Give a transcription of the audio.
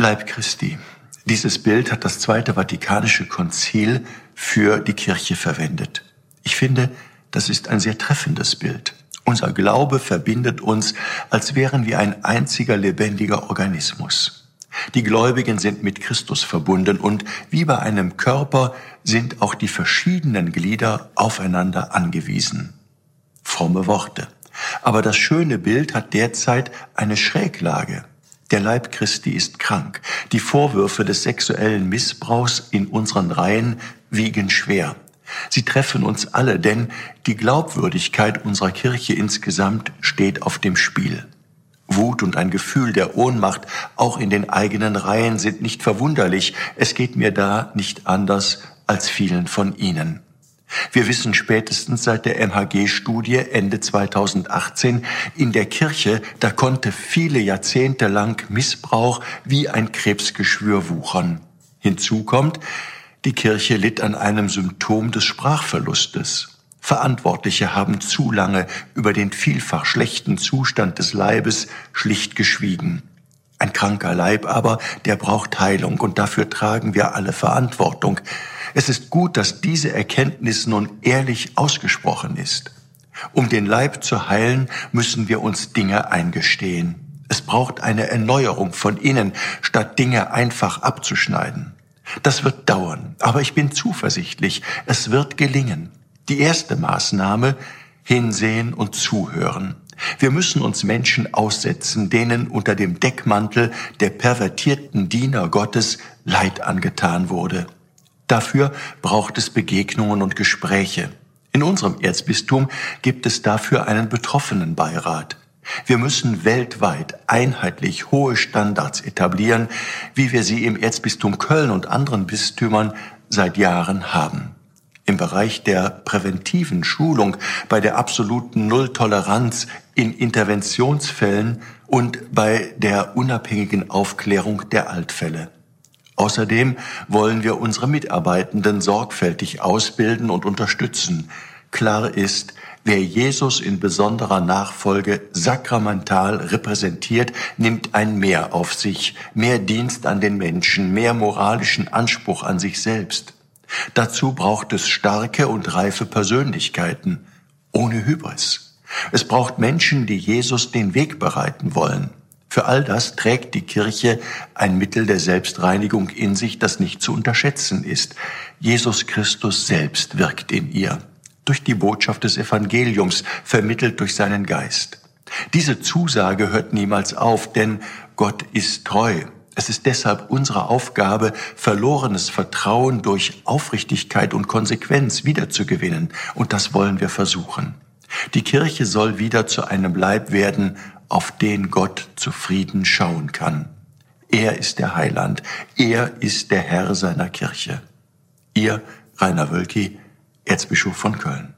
Leib Christi. Dieses Bild hat das Zweite Vatikanische Konzil für die Kirche verwendet. Ich finde, das ist ein sehr treffendes Bild. Unser Glaube verbindet uns, als wären wir ein einziger lebendiger Organismus. Die Gläubigen sind mit Christus verbunden und wie bei einem Körper sind auch die verschiedenen Glieder aufeinander angewiesen. Fromme Worte. Aber das schöne Bild hat derzeit eine Schräglage. Der Leib Christi ist krank. Die Vorwürfe des sexuellen Missbrauchs in unseren Reihen wiegen schwer. Sie treffen uns alle, denn die Glaubwürdigkeit unserer Kirche insgesamt steht auf dem Spiel. Wut und ein Gefühl der Ohnmacht auch in den eigenen Reihen sind nicht verwunderlich. Es geht mir da nicht anders als vielen von Ihnen. Wir wissen spätestens seit der MHG-Studie Ende 2018, in der Kirche, da konnte viele Jahrzehnte lang Missbrauch wie ein Krebsgeschwür wuchern. Hinzu kommt, die Kirche litt an einem Symptom des Sprachverlustes. Verantwortliche haben zu lange über den vielfach schlechten Zustand des Leibes schlicht geschwiegen. Ein kranker Leib aber, der braucht Heilung und dafür tragen wir alle Verantwortung. Es ist gut, dass diese Erkenntnis nun ehrlich ausgesprochen ist. Um den Leib zu heilen, müssen wir uns Dinge eingestehen. Es braucht eine Erneuerung von innen, statt Dinge einfach abzuschneiden. Das wird dauern, aber ich bin zuversichtlich, es wird gelingen. Die erste Maßnahme, hinsehen und zuhören. Wir müssen uns Menschen aussetzen, denen unter dem Deckmantel der pervertierten Diener Gottes Leid angetan wurde. Dafür braucht es Begegnungen und Gespräche. In unserem Erzbistum gibt es dafür einen Betroffenenbeirat. Wir müssen weltweit einheitlich hohe Standards etablieren, wie wir sie im Erzbistum Köln und anderen Bistümern seit Jahren haben. Im Bereich der präventiven Schulung, bei der absoluten Nulltoleranz in Interventionsfällen und bei der unabhängigen Aufklärung der Altfälle. Außerdem wollen wir unsere Mitarbeitenden sorgfältig ausbilden und unterstützen. Klar ist, Wer Jesus in besonderer Nachfolge sakramental repräsentiert, nimmt ein Mehr auf sich, mehr Dienst an den Menschen, mehr moralischen Anspruch an sich selbst. Dazu braucht es starke und reife Persönlichkeiten, ohne Hybris. Es braucht Menschen, die Jesus den Weg bereiten wollen. Für all das trägt die Kirche ein Mittel der Selbstreinigung in sich, das nicht zu unterschätzen ist. Jesus Christus selbst wirkt in ihr durch die Botschaft des Evangeliums, vermittelt durch seinen Geist. Diese Zusage hört niemals auf, denn Gott ist treu. Es ist deshalb unsere Aufgabe, verlorenes Vertrauen durch Aufrichtigkeit und Konsequenz wiederzugewinnen. Und das wollen wir versuchen. Die Kirche soll wieder zu einem Leib werden, auf den Gott zufrieden schauen kann. Er ist der Heiland. Er ist der Herr seiner Kirche. Ihr, Rainer Wölki, Erzbischof von Köln.